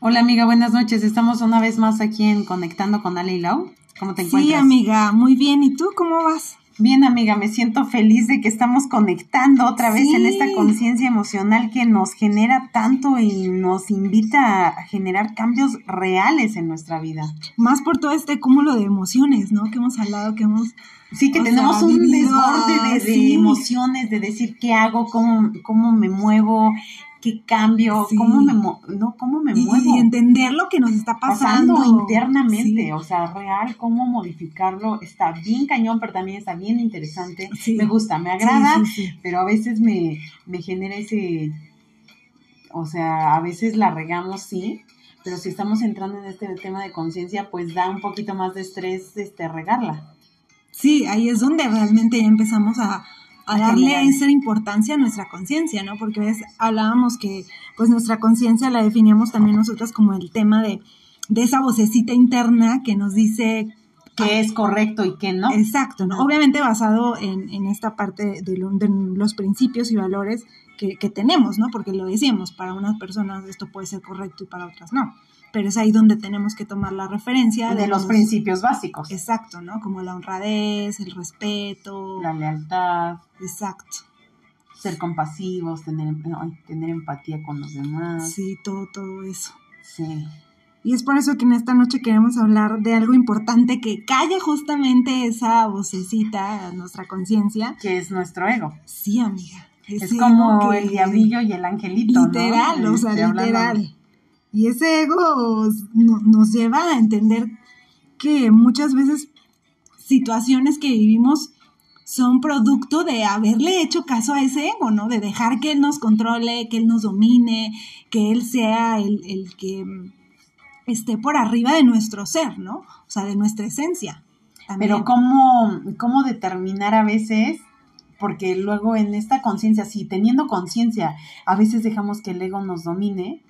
Hola amiga, buenas noches. Estamos una vez más aquí en Conectando con Ale y Lau. ¿Cómo te encuentras? Sí, amiga, muy bien. ¿Y tú cómo vas? Bien, amiga, me siento feliz de que estamos conectando otra vez en esta conciencia emocional que nos genera tanto y nos invita a generar cambios reales en nuestra vida. Más por todo este cúmulo de emociones, ¿no? Que hemos hablado, que hemos... Sí, que tenemos un desborde de, de emociones, de decir qué hago, cómo, cómo me muevo, qué cambio, cómo me, no, cómo me muevo. Y entender lo que nos está pasando, internamente, o sea, real, cómo modificarlo, está bien cañón, pero también está bien interesante. Me gusta, me agrada, pero a veces me, me genera ese, o sea, a veces la regamos, sí, pero si estamos entrando en este tema de conciencia, pues da un poquito más de estrés este regarla. Sí, ahí es donde realmente ya empezamos a, a darle esa importancia a nuestra conciencia, ¿no? Porque ves, hablábamos que pues nuestra conciencia la definíamos también nosotras como el tema de, de esa vocecita interna que nos dice qué es correcto y qué no. Exacto, ¿no? Obviamente basado en, en esta parte de, los principios y valores que, que, tenemos, ¿no? Porque lo decíamos, para unas personas esto puede ser correcto y para otras no pero es ahí donde tenemos que tomar la referencia de, los, principios básicos. Exacto, ¿no? Como la honradez, el respeto, la lealtad. Exacto. Ser compasivos, tener, tener empatía con los demás. Sí, todo, todo eso. Sí. Y es por eso que en esta noche queremos hablar de algo importante que calla justamente esa vocecita, nuestra conciencia. Que es nuestro ego. Sí, amiga. Es como el diablillo y el angelito. Literal, o sea, literal. Y ese ego nos lleva a entender que muchas veces situaciones que vivimos son producto de haberle hecho caso a ese ego, ¿no? De dejar que él nos controle, que él nos domine, que él sea el, que esté por arriba de nuestro ser, ¿no? O sea, de nuestra esencia. Pero ¿cómo, ¿cómo determinar a veces? Porque luego en esta conciencia, si teniendo conciencia, a veces dejamos que el ego nos domine,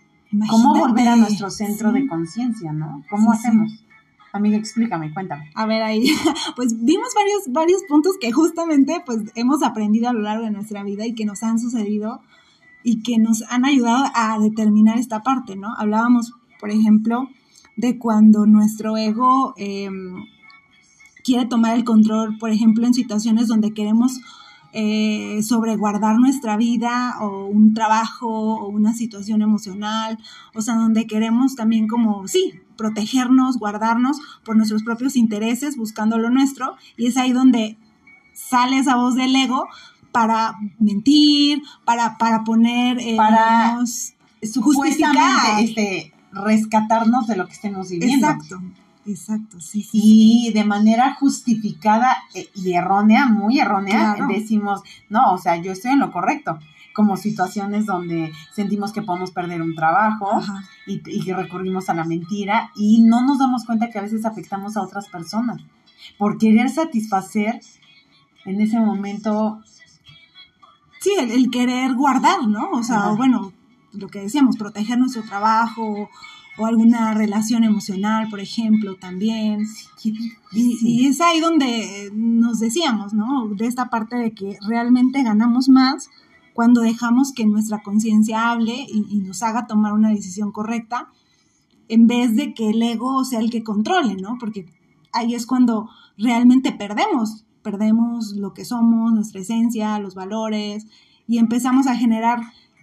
¿Cómo volver a nuestro centro de conciencia, no? ¿Cómo hacemos? Amiga, explícame, cuéntame. A ver, ahí, pues vimos varios, varios puntos que justamente pues hemos aprendido a lo largo de nuestra vida y que nos han sucedido y que nos han ayudado a determinar esta parte, ¿no? Hablábamos, por ejemplo, de cuando nuestro ego em, quiere tomar el control, por ejemplo, en situaciones donde queremos eh, sobreguardar nuestra vida o un trabajo o una situación emocional, o sea, donde queremos también como, sí, protegernos, guardarnos por nuestros propios intereses, buscando lo nuestro, y es ahí donde sale esa voz del ego para mentir, para, para poner, eh, para justificar. Este, rescatarnos de lo que estemos viviendo. Exacto. Exacto, sí, sí. Y de manera justificada eh, y errónea, muy errónea, decimos, no, o sea, yo estoy en lo correcto. Como situaciones donde sentimos que podemos perder un trabajo y, y recurrimos a la mentira y no nos damos cuenta que a veces afectamos a otras personas. Por querer satisfacer en ese momento. Sí, el, querer guardar, ¿no? O sea, bueno, lo que decíamos, proteger nuestro trabajo o alguna relación emocional, por ejemplo, también. Y, es ahí donde nos decíamos, ¿no? De esta parte de que realmente ganamos más cuando dejamos que nuestra conciencia hable y, nos haga tomar una decisión correcta, en vez de que el ego sea el que controle, ¿no? Porque ahí es cuando realmente perdemos, perdemos lo que somos, nuestra esencia, los valores, y empezamos a generar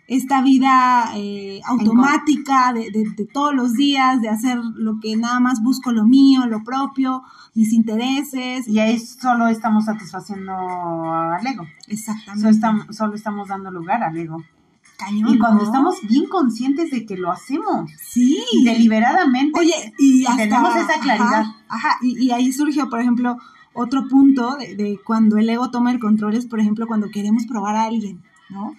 esta vida eh, automática de, de, todos los días, de hacer lo que nada más busco lo mío, lo propio, mis intereses. Y ahí solo estamos satisfaciendo al ego. Exactamente. Solo estamos, solo estamos dando lugar al ego. Cañón, y cuando estamos bien conscientes de que lo hacemos. Sí. Deliberadamente. Oye, y hasta, tenemos esa claridad. Ajá, Y, y, ahí surgió, por ejemplo, otro punto de, de cuando el ego toma el control es, por ejemplo, cuando queremos probar a alguien, ¿no?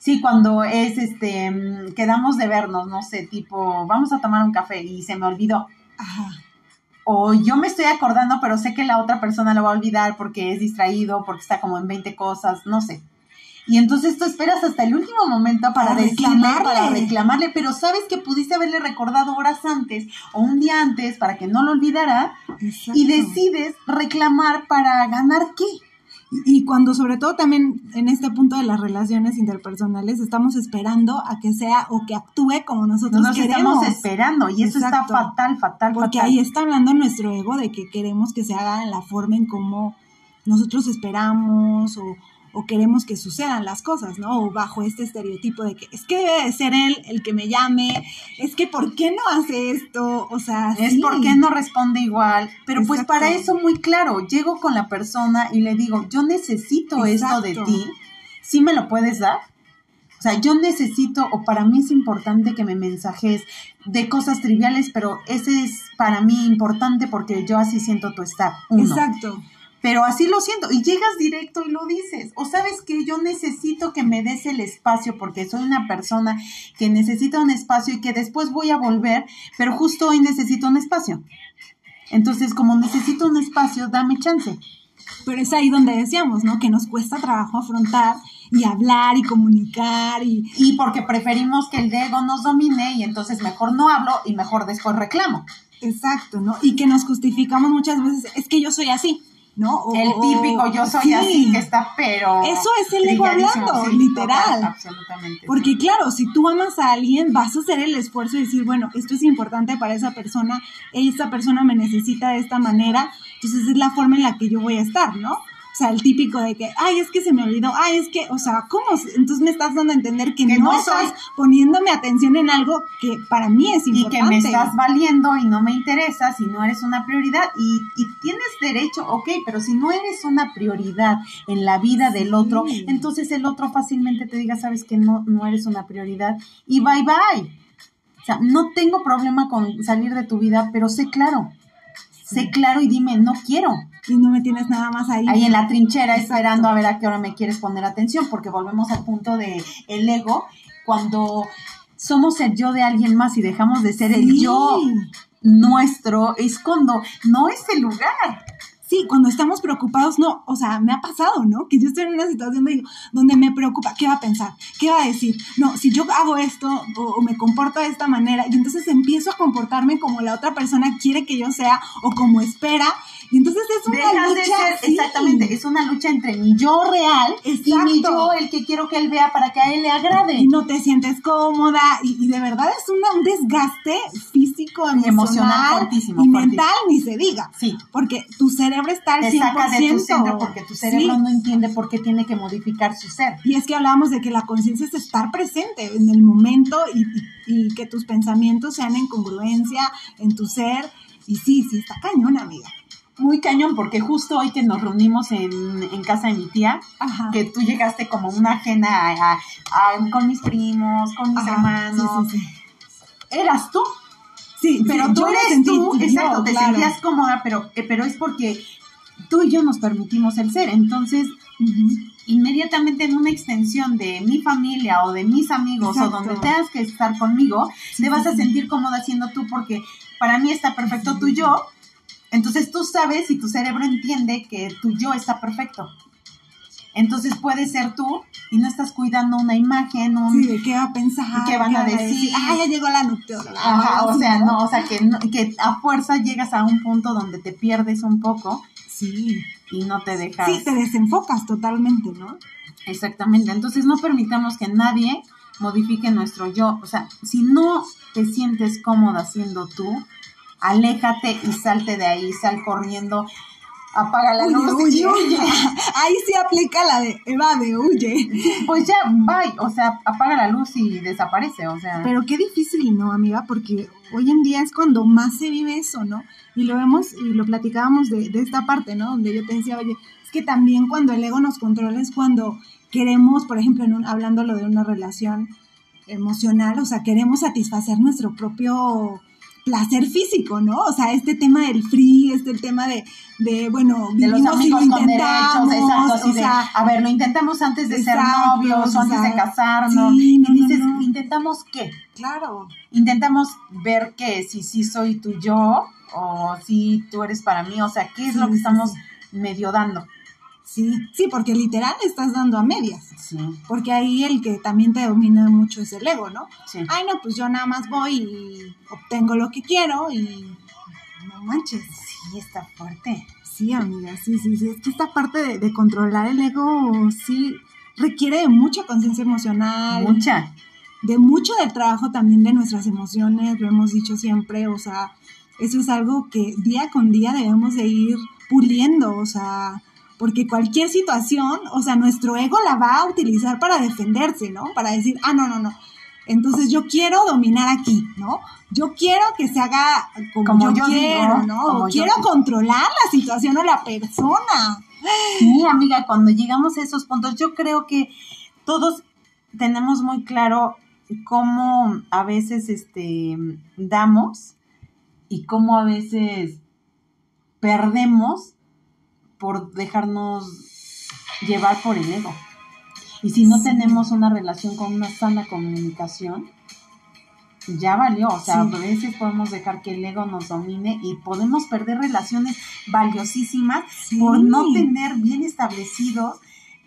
Sí, cuando es, este, mm, quedamos de vernos, no sé, tipo, vamos a tomar un café y se me olvidó. Ajá. O yo me estoy acordando, pero sé que la otra persona lo va a olvidar porque es distraído, porque está como en 20 cosas, no sé. Y entonces tú esperas hasta el último momento para, reclamarle. para reclamarle, pero sabes que pudiste haberle recordado horas antes o un día antes para que no lo olvidara y decides reclamar para ganar qué? Y, cuando sobre todo también en este punto de las relaciones interpersonales estamos esperando a que sea o que actúe como nosotros nos estamos esperando y eso está fatal, fatal, Porque ahí está hablando nuestro ego de que queremos que se haga en la forma en como nosotros esperamos o, o queremos que sucedan las cosas, ¿no? O bajo este estereotipo de que es que debe de ser él el que me llame, es que ¿por qué no hace esto? O sea, es porque no responde igual, pero pues para eso muy claro, llego con la persona y le digo, yo necesito esto de ti, ¿sí me lo puedes dar? O sea, yo necesito, o para mí es importante que me mensajes de cosas triviales, pero ese es para mí importante porque yo así siento tu estar. Exacto pero así lo siento y llegas directo y lo dices. O sabes que yo necesito que me des el espacio porque soy una persona que necesita un espacio y que después voy a volver, pero justo hoy necesito un espacio. Entonces, como necesito un espacio, dame chance. Pero es ahí donde decíamos, ¿no? Que nos cuesta trabajo afrontar y hablar y comunicar y... Y porque preferimos que el ego nos domine y entonces mejor no hablo y mejor después reclamo. Exacto, ¿no? Y que nos justificamos muchas veces, es que yo soy así. ¿No? el típico yo soy así que está, pero. Eso es el ego hablando, literal. absolutamente. Porque, claro, si tú amas a alguien, vas a hacer el esfuerzo y decir, bueno, esto es importante para esa persona, esta persona me necesita de esta manera, entonces es la forma en la que yo voy a estar, ¿no? Sea, el típico de que, ay, es que se me olvidó, ay, es que, o sea, ¿cómo? Entonces me estás dando a entender que, no, estás poniéndome atención en algo que para mí es importante. Y que me estás valiendo y no me interesa si no eres una prioridad. Y, y tienes derecho, ok, pero si no eres una prioridad en la vida del otro, entonces el otro fácilmente te diga, sabes que no, no eres una prioridad y bye bye. O sea, no tengo problema con salir de tu vida, pero sé claro. Sé claro y dime, no quiero y no me tienes nada más ahí. Ahí en la trinchera esperando a ver a qué hora me quieres poner atención, porque volvemos al punto de el ego, cuando somos el yo de alguien más y dejamos de ser el yo nuestro, es cuando no es el lugar. Sí, cuando estamos preocupados, no, o sea, me ha pasado, ¿no? Que yo estoy en una situación donde me preocupa, ¿qué va a pensar? ¿Qué va a decir? No, si yo hago esto o, me comporto de esta manera y entonces empiezo a comportarme como la otra persona quiere que yo sea o como espera, y entonces es una lucha. Exactamente, es una lucha entre mi yo real y mi yo el que quiero que él vea para que a él le agrade. Y no te sientes cómoda y, de verdad es un desgaste físico, emocional, y mental, ni se diga. Sí. Porque tu cerebro está al te 100%. Saca de tu centro porque tu cerebro no entiende por qué tiene que modificar su ser. Y es que hablábamos de que la conciencia es estar presente en el momento y, y que tus pensamientos sean en congruencia en tu ser. Y sí, sí, está cañón, amiga muy cañón, porque justo hoy que nos reunimos en, en casa de mi tía, que tú llegaste como una ajena a, con mis primos, con mis hermanos, eras tú. Sí, pero tú eres tú, exacto, te sentías cómoda, pero, eh, pero es porque tú y yo nos permitimos el ser. Entonces, inmediatamente en una extensión de mi familia o de mis amigos o donde tengas que estar conmigo, te vas a sentir cómoda siendo tú porque para mí está perfecto tú y yo entonces tú sabes y tu cerebro entiende que tu yo está perfecto. Entonces puede ser tú y no estás cuidando una imagen, un... Sí, de qué va a pensar. ¿Qué van a decir? Ah, ya llegó la nutrióloga. Ajá, o sea, no, o sea, que, que a fuerza llegas a un punto donde te pierdes un poco. Sí. Y no te dejas... Sí, te desenfocas totalmente, ¿no? Exactamente. Entonces no permitamos que nadie modifique nuestro yo. O sea, si no te sientes cómoda siendo tú, aléjate y salte de ahí, sal corriendo, apaga la luz. Huye, huye. Ahí sí aplica la de evade, huye. Pues ya, bye, o sea, apaga la luz y desaparece, o sea. Pero qué difícil, ¿no, amiga? Porque hoy en día es cuando más se vive eso, ¿no? Y lo vemos y lo platicábamos de, de esta parte, ¿no? Donde yo te decía, oye, es que también cuando el ego nos controla es cuando queremos, por ejemplo, en un, hablándolo de una relación emocional, o sea, queremos satisfacer nuestro propio placer físico, ¿no? O sea, este tema del free, este tema de, de bueno, de los amigos con derechos, exacto, así de, a ver, lo intentamos antes de ser novios, o antes de casarnos, y dices, ¿intentamos qué? Claro. Intentamos ver que si sí soy tú yo, o si tú eres para mí, o sea, ¿qué es lo que estamos medio dando? Sí, sí, porque literal estás dando a medias. Sí. Porque ahí el que también te domina mucho es el ego, ¿no? Sí. Ay, no, pues yo nada más voy y obtengo lo que quiero y no manches. Sí, está fuerte. Sí, amiga, sí, sí, sí. Es que esta parte de, controlar el ego, sí, requiere de mucha conciencia emocional. Mucha. De mucho del trabajo también de nuestras emociones, lo hemos dicho siempre, o sea, eso es algo que día con día debemos de ir puliendo, o sea, porque cualquier situación, o sea, nuestro ego la va a utilizar para defenderse, ¿no? Para decir, ah, no, no, no. Entonces yo quiero dominar aquí, ¿no? Yo quiero que se haga como, yo, quiero, ¿no? quiero controlar la situación o la persona. Sí, amiga, cuando llegamos a esos puntos, yo creo que todos tenemos muy claro cómo a veces este damos y cómo a veces perdemos por dejarnos llevar por el ego. Y si no tenemos una relación con una sana comunicación, ya valió. O sea, a veces podemos dejar que el ego nos domine y podemos perder relaciones valiosísimas por no tener bien establecidos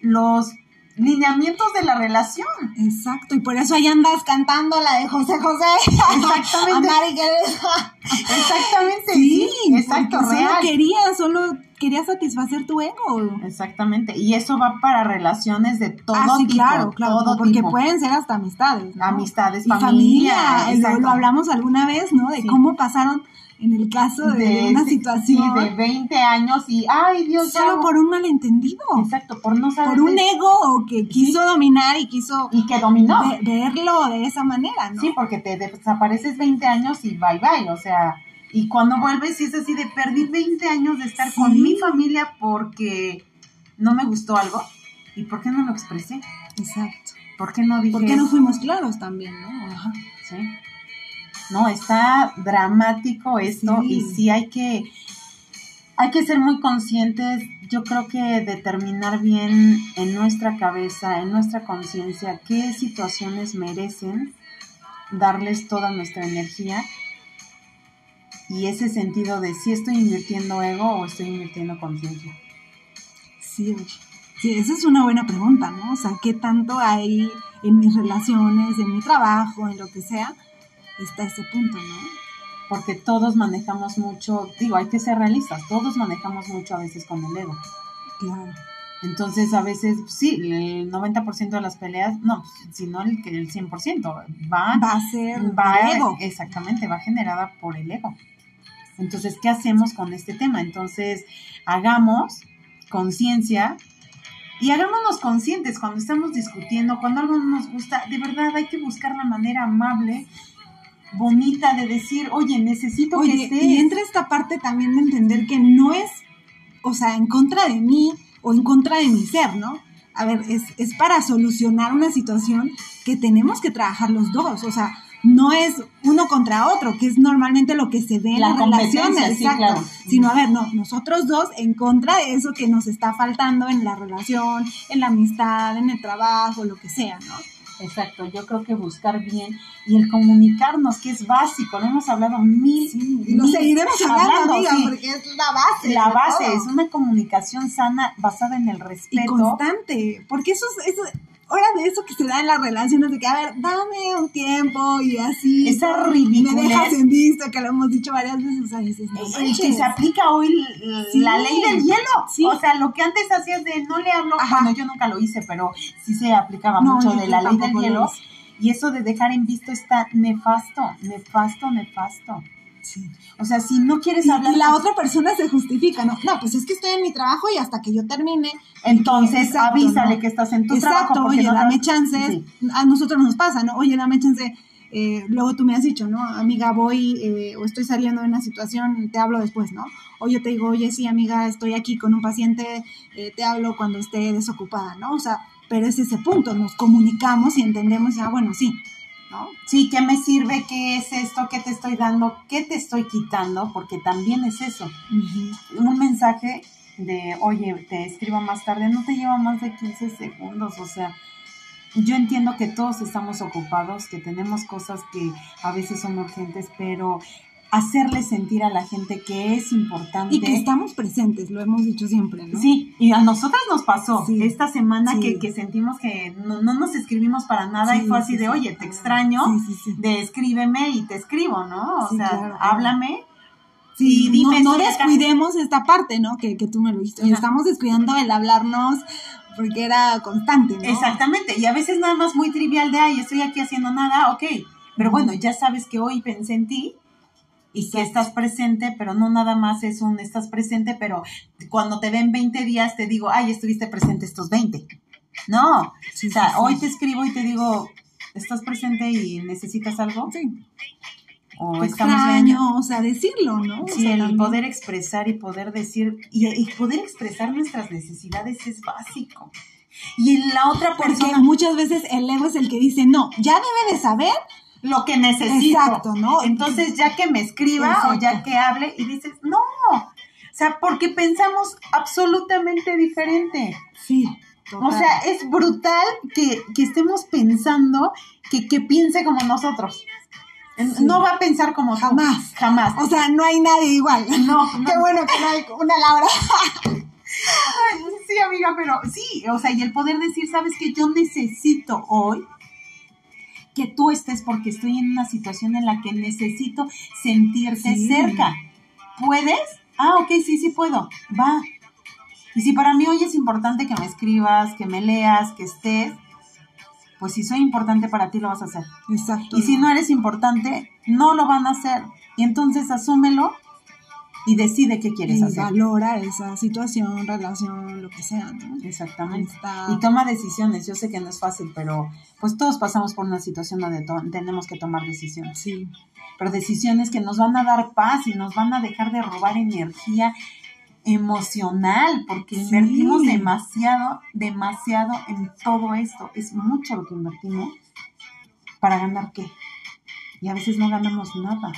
los lineamientos de la relación. Exacto, y por eso ahí andas cantando la de José José. Exactamente. Exactamente, sí, exacto, real. Solo quería, solo quería satisfacer tu ego. Exactamente, y eso va para relaciones de todo ah, sí, claro, claro, porque pueden ser hasta amistades. Amistades, familia. familia lo, hablamos alguna vez, ¿no? De cómo pasaron en el caso de, una situación. de 20 años y, ay Dios Solo por un malentendido. Exacto, por no saber. Por un ego que quiso dominar y quiso. Y que dominó. verlo de esa manera, ¿no? Sí, porque te desapareces 20 años y bye bye, o sea. Y cuando vuelves, y es así de perdí 20 años de estar con mi familia porque no me gustó algo. ¿Y por qué no lo expresé? Exacto. ¿Por qué no dije? ¿Por qué no fuimos claros también, no? Ajá. Sí. ¿no? Está dramático esto y sí hay que, hay que ser muy conscientes, yo creo que determinar bien en nuestra cabeza, en nuestra conciencia, qué situaciones merecen darles toda nuestra energía y ese sentido de si estoy invirtiendo ego o estoy invirtiendo conciencia. Sí, sí, esa es una buena pregunta, ¿no? O sea, ¿qué tanto hay en mis relaciones, en mi trabajo, en lo que sea, está ese punto, ¿no? Porque todos manejamos mucho, digo, hay que ser realistas, todos manejamos mucho a veces con el ego. Claro. Entonces, a veces, sí, el 90% de las peleas, no, sino el, el 100%, va, va a ser va, ego. Exactamente, va generada por el ego. Entonces, ¿qué hacemos con este tema? Entonces, hagamos conciencia y hagámonos conscientes cuando estamos discutiendo, cuando algo no nos gusta, de verdad hay que buscar la manera amable bonita de decir, oye, necesito que estés. Y entra esta parte también de entender que no es, o sea, en contra de mí o en contra de mi ser, ¿no? A ver, es, es para solucionar una situación que tenemos que trabajar los dos, o sea, no es uno contra otro, que es normalmente lo que se ve en las relaciones, exacto. Sino, a ver, no, nosotros dos en contra de eso que nos está faltando en la relación, en la amistad, en el trabajo, lo que sea, ¿no? Exacto, yo creo que buscar bien y el comunicarnos, que es básico, lo hemos hablado mil, y lo seguiremos hablando, porque es la base. La base es una comunicación sana basada en el respeto. Y constante, porque eso es, eso, ahora de eso que se da en las relaciones, de que, a ver, dame un tiempo y así. Esa ridícula. Me dejas en vista, que lo hemos dicho varias veces. O sea, dices, no el que se aplica hoy la ley del hielo. O sea, lo que antes hacías de no le hablo, bueno, yo nunca lo hice, pero sí se aplicaba mucho de la ley del hielo. Y eso de dejar en visto está nefasto, nefasto, nefasto. Sí. O sea, si no quieres hablar. Y la otra persona se justifica, ¿no? No, pues es que estoy en mi trabajo y hasta que yo termine. Entonces avísale que estás en tu Exacto, trabajo. Oye, dame chance. A nosotros nos pasa, ¿no? Oye, dame chance. Eh, luego tú me has dicho, ¿no? Amiga, voy eh, o estoy saliendo de una situación, te hablo después, ¿no? O yo te digo, oye, sí, amiga, estoy aquí con un paciente, eh, te hablo cuando esté desocupada, ¿no? O sea, pero es ese punto, nos comunicamos y entendemos, ya, bueno, sí, Sí, ¿qué me sirve? ¿Qué es esto? ¿Qué te estoy dando? ¿Qué te estoy quitando? Porque también es eso. Un mensaje de, oye, te escribo más tarde, no te lleva más de 15 segundos, o sea, yo entiendo que todos estamos ocupados, que tenemos cosas que a veces son urgentes, pero hacerle sentir a la gente que es importante. Y que estamos presentes, lo hemos dicho siempre, ¿no? Sí, y a nosotras nos pasó esta semana que, sentimos que no, nos escribimos para nada y fue así de, oye, te extraño, de escríbeme y te escribo, ¿no? O sea, háblame Sí, dime no, descuidemos esta parte, ¿no? Que, que tú me lo dijiste. Estamos descuidando el hablarnos porque era constante, ¿no? Exactamente, y a veces nada más muy trivial de, ay, estoy aquí haciendo nada, ok, pero bueno, ya sabes que hoy pensé en ti y que estás presente, pero no nada más es un estás presente, pero cuando te ven 20 días te digo, ay, estuviste presente estos 20. No, o sea, hoy te escribo y te digo, ¿estás presente y necesitas algo? Sí. O extraño, o sea, decirlo, ¿no? Sí, el poder expresar y poder decir, y, poder expresar nuestras necesidades es básico. Y en la otra persona... Porque muchas veces el ego es el que dice, no, ya debe de saber lo que necesito. Exacto, ¿no? Entonces, ya que me escriba o ya que hable y dices, no, o sea, porque pensamos absolutamente diferente. Sí. O sea, es brutal que, estemos pensando que, que, piense como nosotros. No va a pensar como jamás, jamás. O sea, no hay nadie igual. No, Qué bueno que no hay una Laura. sí, amiga, pero sí, o sea, y el poder decir, sabes que yo necesito hoy que tú estés porque estoy en una situación en la que necesito sentirte cerca. ¿Puedes? Ah, ok, sí, sí puedo. Va. Y si para mí hoy es importante que me escribas, que me leas, que estés, pues si soy importante para ti lo vas a hacer. Exacto. Y si no eres importante, no lo van a hacer. Y entonces asúmelo y decide qué quieres y hacer. valora esa situación, relación, lo que sea, ¿no? Exactamente. Y toma decisiones. Yo sé que no es fácil, pero pues todos pasamos por una situación donde tenemos que tomar decisiones. Sí. Pero decisiones que nos van a dar paz y nos van a dejar de robar energía emocional, porque invertimos demasiado, demasiado en todo esto. Es mucho lo que invertimos para ganar qué. Y a veces no ganamos nada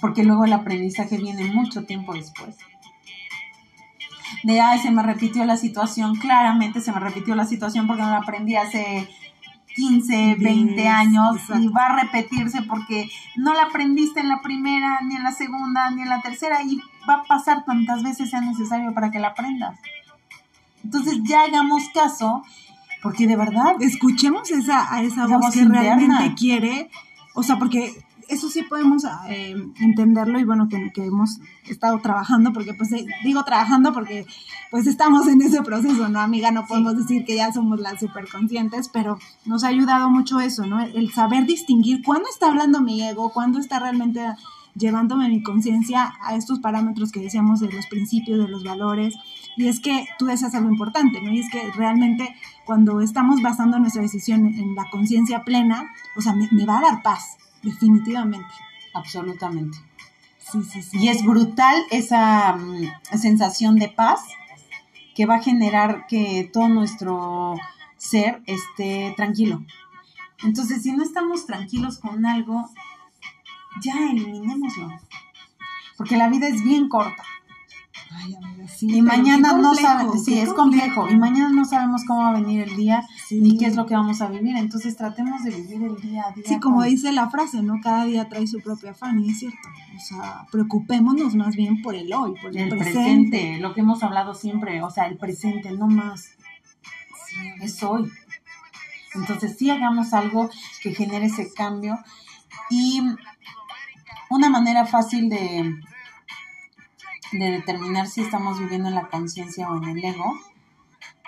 porque luego el aprendizaje viene mucho tiempo después. De, ay, se me repitió la situación, claramente se me repitió la situación porque no la aprendí hace 15, 20 años y va a repetirse porque no la aprendiste en la primera, ni en la segunda, ni en la tercera y va a pasar tantas veces sea necesario para que la aprendas. Entonces ya hagamos caso porque de verdad... Escuchemos esa, a esa, voz, que realmente quiere, o sea, porque eso sí podemos eh, entenderlo y bueno, que, hemos estado trabajando, porque pues eh, digo trabajando porque pues estamos en ese proceso, ¿no, amiga? No podemos decir que ya somos las super conscientes, pero nos ha ayudado mucho eso, ¿no? El saber distinguir cuándo está hablando mi ego, cuándo está realmente llevándome mi conciencia a estos parámetros que decíamos de los principios, de los valores. Y es que tú decías algo importante, ¿no? Y es que realmente cuando estamos basando nuestra decisión en la conciencia plena, o sea, me va a dar paz, definitivamente. Absolutamente. Sí, sí, sí. Y es brutal esa mm, sensación de paz que va a generar que todo nuestro ser esté tranquilo. Entonces, si no estamos tranquilos con algo, ya eliminémoslo. Porque la vida es bien corta. Ay, amiga, sí, y mañana no sabemos, sí, es complejo. Y mañana no sabemos cómo va a venir el día ni qué es lo que vamos a vivir. Entonces tratemos de vivir el día a día. Sí, como dice la frase, ¿no? Cada día trae su propio afán, y es cierto. O sea, preocupémonos más bien por el hoy, por el, presente. Lo que hemos hablado siempre, o sea, el presente, no más. es hoy. Entonces sí hagamos algo que genere ese cambio. Y una manera fácil de de determinar si estamos viviendo en la conciencia o en el ego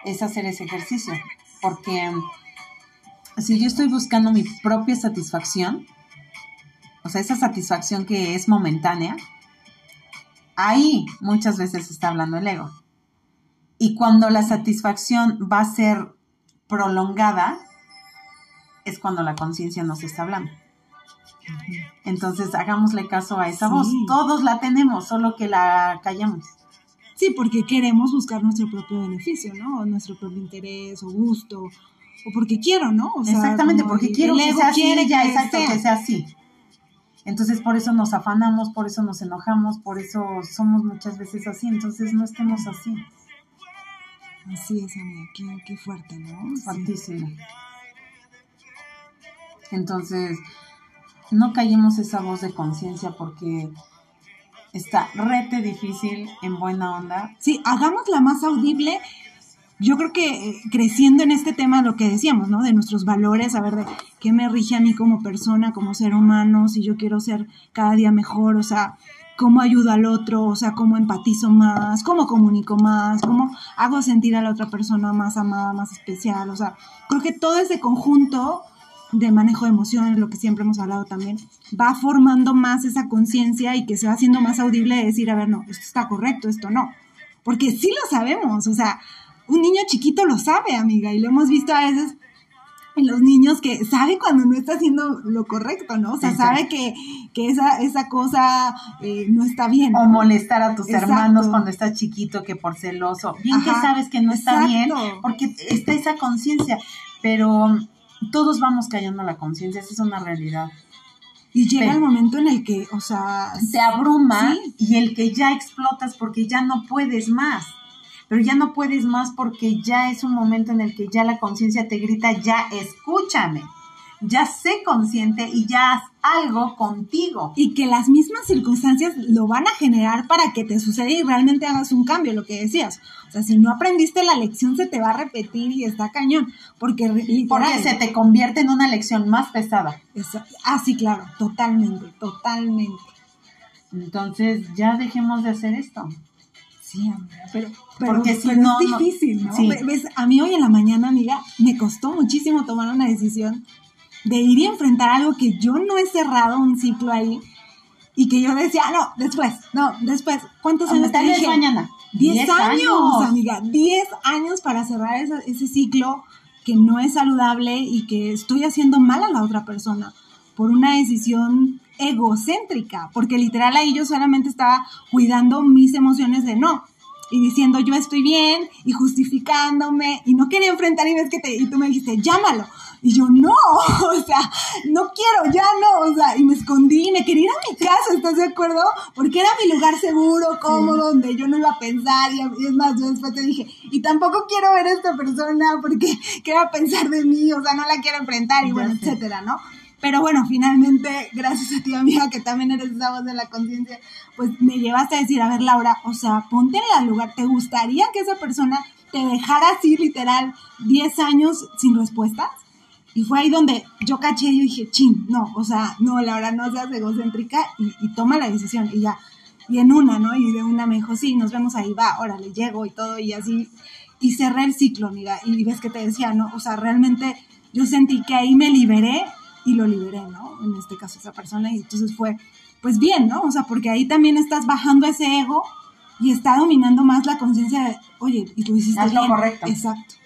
es hacer ese ejercicio. Porque si yo estoy buscando mi propia satisfacción, o sea, esa satisfacción que es momentánea, ahí muchas veces está hablando el ego. Y cuando la satisfacción va a ser prolongada, es cuando la conciencia nos está hablando. Entonces, hagámosle caso a esa voz. Todos la tenemos, solo que la callamos. Sí, porque queremos buscar nuestro propio beneficio, ¿no? O nuestro propio interés o gusto, o porque quiero, ¿no? Exactamente, porque quiero que sea así, ya, exacto, que sea así. Entonces, por eso nos afanamos, por eso nos enojamos, por eso somos muchas veces así. Entonces, no estemos así. Así es, amiga, qué, qué fuerte, ¿no? Fuertísimo. Entonces, no callemos esa voz de conciencia porque está rete difícil en buena onda. Sí, hagámosla más audible yo creo que eh, creciendo en este tema, lo que decíamos, ¿no? De nuestros valores, a ver, de qué me rige a mí como persona, como ser humano, si yo quiero ser cada día mejor, o sea, cómo ayudo al otro, o sea, cómo empatizo más, cómo comunico más, cómo hago sentir a la otra persona más amada, más especial, o sea, creo que todo ese conjunto de manejo de emociones, lo que siempre hemos hablado también, va formando más esa conciencia y que se va haciendo más audible de decir, a ver, no, esto está correcto, esto no. Porque sí lo sabemos, o sea, un niño chiquito lo sabe, amiga, y lo hemos visto a veces en los niños que sabe cuando no está haciendo lo correcto, ¿no? O sea, sabe que, que esa, esa cosa eh, no está bien. O molestar a tus hermanos cuando estás chiquito, que por celoso. Bien que sabes que no está bien, porque está esa conciencia, pero todos vamos cayendo a la conciencia, esa es una realidad. Y llega el momento en el que, o sea... Te abruma y el que ya explotas porque ya no puedes más. Pero ya no puedes más porque ya es un momento en el que ya la conciencia te grita, ya escúchame ya sé consciente y ya algo contigo. Y que las mismas circunstancias lo van a generar para que te suceda y realmente hagas un cambio, lo que decías. O sea, si no aprendiste la lección, se te va a repetir y está cañón. Porque, porque se te convierte en una lección más pesada. Ah, sí, claro, totalmente, totalmente. Entonces, ya dejemos de hacer esto. Sí, amiga, pero, porque si no, es difícil, ¿no? ¿Ves? A mí hoy en la mañana, amiga, me costó muchísimo tomar una decisión de ir y enfrentar algo que yo no he cerrado un ciclo ahí y que yo decía, no, después, no, después. ¿Cuántos años te dije? mañana. Diez, años, amiga, diez años para cerrar ese, ese ciclo que no es saludable y que estoy haciendo mal a la otra persona por una decisión egocéntrica, porque literal ahí yo solamente estaba cuidando mis emociones de no, y diciendo yo estoy bien y justificándome y no quería enfrentar y ves que te, y tú me dijiste, llámalo. Y yo, no, o sea, no quiero, ya no, o sea, y me escondí, me quería ir a mi casa, ¿estás de acuerdo? Porque era mi lugar seguro, cómodo, donde yo no iba a pensar, y, es más, yo después te dije, y tampoco quiero ver a esta persona porque, ¿qué va a pensar de mí? O sea, no la quiero enfrentar, y bueno, etcétera, ¿no? Pero bueno, finalmente, gracias a ti, amiga, que también eres esa voz de la conciencia, pues me llevaste a decir, a ver, Laura, o sea, ponte en el lugar, ¿te gustaría que esa persona te dejara así, literal, 10 años sin respuestas? Y fue ahí donde yo caché y dije, chin, no, o sea, no, Laura, no seas egocéntrica y, toma la decisión. Y ya, y en una, ¿no? Y de una me dijo, sí, nos vemos ahí, va, órale, llego y todo, y así. Y cerré el ciclo, amiga. Y ves que te decía, ¿no? O sea, realmente yo sentí que ahí me liberé y lo liberé, ¿no? En este caso, esa persona. Y entonces fue, pues bien, ¿no? O sea, porque ahí también estás bajando ese ego y está dominando más la conciencia de, oye, y tú hiciste lo correcto. Exacto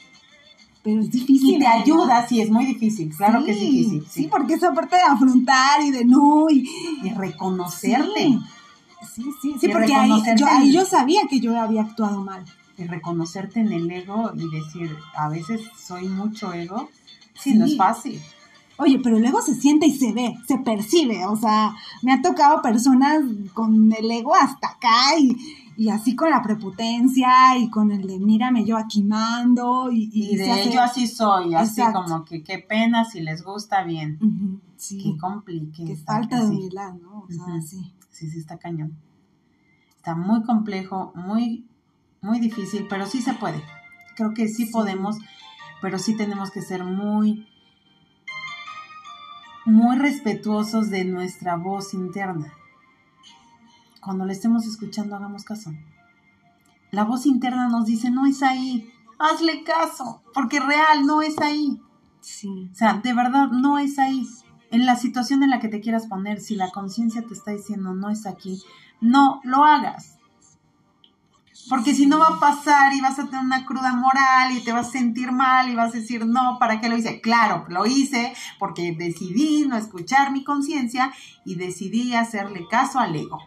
pero es difícil. Y te ayuda, sí, es muy difícil, claro que es difícil. Sí. porque esa parte de afrontar y de no y, reconocerte. Sí, sí, sí, porque ahí yo, ahí yo sabía que yo había actuado mal. Y reconocerte en el ego y decir, a veces soy mucho ego, sí, no es fácil. Oye, pero el ego se siente y se ve, se percibe. O sea, me ha tocado personas con el ego hasta acá y, y así con la prepotencia y con el de mírame yo aquí mando y, y, de yo así soy, así como que qué pena si les gusta bien. sí. Qué complique. Qué falta de humildad, ¿no? O sea, sí. Sí, sí, está cañón. Está muy complejo, muy, muy difícil, pero sí se puede. Creo que sí, podemos, pero sí tenemos que ser muy, muy respetuosos de nuestra voz interna cuando le estemos escuchando, hagamos caso. La voz interna nos dice, no es ahí, hazle caso, porque real, no es ahí. Sí. O sea, de verdad, no es ahí. En la situación en la que te quieras poner, si la conciencia te está diciendo, no es aquí, no lo hagas. Porque si no va a pasar y vas a tener una cruda moral y te vas a sentir mal y vas a decir, no, ¿para qué lo hice? Claro, lo hice porque decidí no escuchar mi conciencia y decidí hacerle caso al ego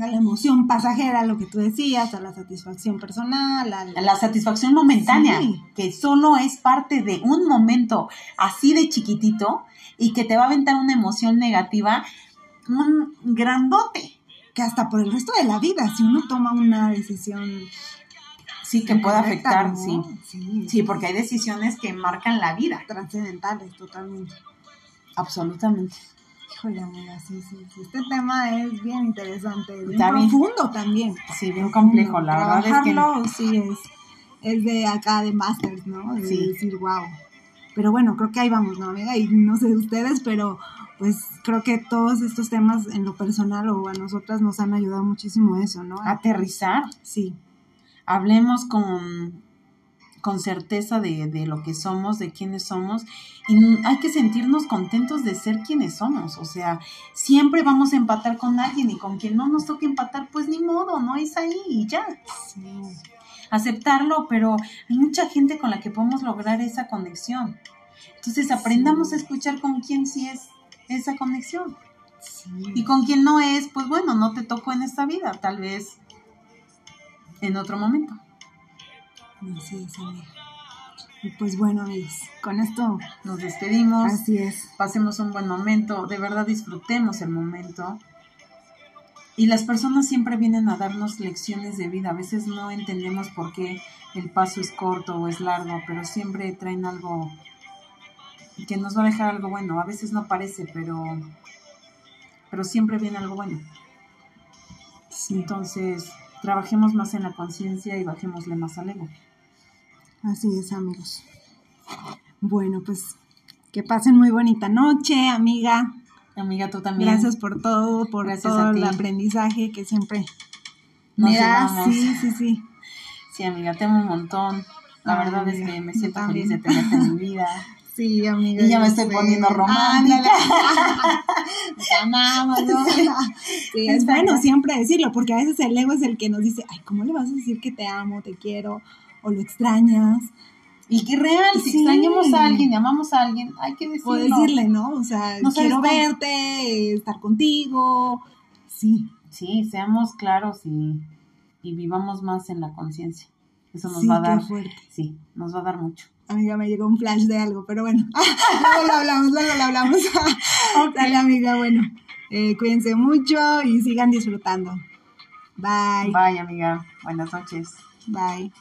a la emoción pasajera, lo que tú decías, a la satisfacción personal, a la, satisfacción momentánea, que solo es parte de un momento así de chiquitito y que te va a aventar una emoción negativa, un grandote. Que hasta por el resto de la vida, si uno toma una decisión sí que puede afectar, sí. sí. Sí, porque hay decisiones que marcan la vida. Trascendentales, totalmente. Absolutamente. Híjole, amiga, sí, sí, Este tema es bien interesante, bien profundo también. Sí, bien complejo, la verdad es que... sí es, es de acá de Masters, ¿no? De decir, wow. Pero bueno, creo que ahí vamos, ¿no, amiga? Y no sé de ustedes, pero pues creo que todos estos temas en lo personal o a nosotras nos han ayudado muchísimo eso, ¿no? Aterrizar. Sí. Hablemos con, con certeza de, de, lo que somos, de quiénes somos, y hay que sentirnos contentos de ser quienes somos. O sea, siempre vamos a empatar con alguien y con quien no nos toque empatar, pues ni modo, no es ahí y ya. Aceptarlo, pero hay mucha gente con la que podemos lograr esa conexión. Entonces aprendamos a escuchar con quién sí es esa conexión. Y con quien no es, pues bueno, no te tocó en esta vida, tal vez en otro momento. Así es, Y pues bueno, amigos, con esto nos despedimos. Así es. Pasemos un buen momento, de verdad disfrutemos el momento. Y las personas siempre vienen a darnos lecciones de vida. A veces no entendemos por qué el paso es corto o es largo, pero siempre traen algo que nos va a dejar algo bueno. A veces no parece, pero, pero siempre viene algo bueno. Entonces, trabajemos más en la conciencia y bajémosle más al ego. Así es, amigos. Bueno, pues que pasen muy bonita noche, amiga. Amiga, tú también. Gracias por todo, por todo el aprendizaje que siempre me das. Sí, sí, sí. Sí, amiga, te amo un montón. La verdad es que me siento feliz de tenerte en mi vida. Sí, amiga. Y ya me estoy poniendo romántica. Te amamos, ¿no? Sí, es bueno siempre decirlo, porque a veces el ego es el que nos dice, ay, ¿cómo le vas a decir que te amo, te quiero, o lo extrañas? Y que real, si extrañamos a alguien, amamos a alguien, hay que decirlo. O decirle, ¿no? O sea, quiero verte, estar contigo. Sí. Sí, seamos claros y, y vivamos más en la conciencia. Eso nos va a dar. Fuerte. Sí, nos va a dar mucho. Amiga, me llegó un flash de algo, pero bueno, luego lo hablamos, luego lo hablamos. Dale, amiga, bueno, eh, cuídense mucho y sigan disfrutando. Bye. Bye, amiga. Buenas noches. Bye.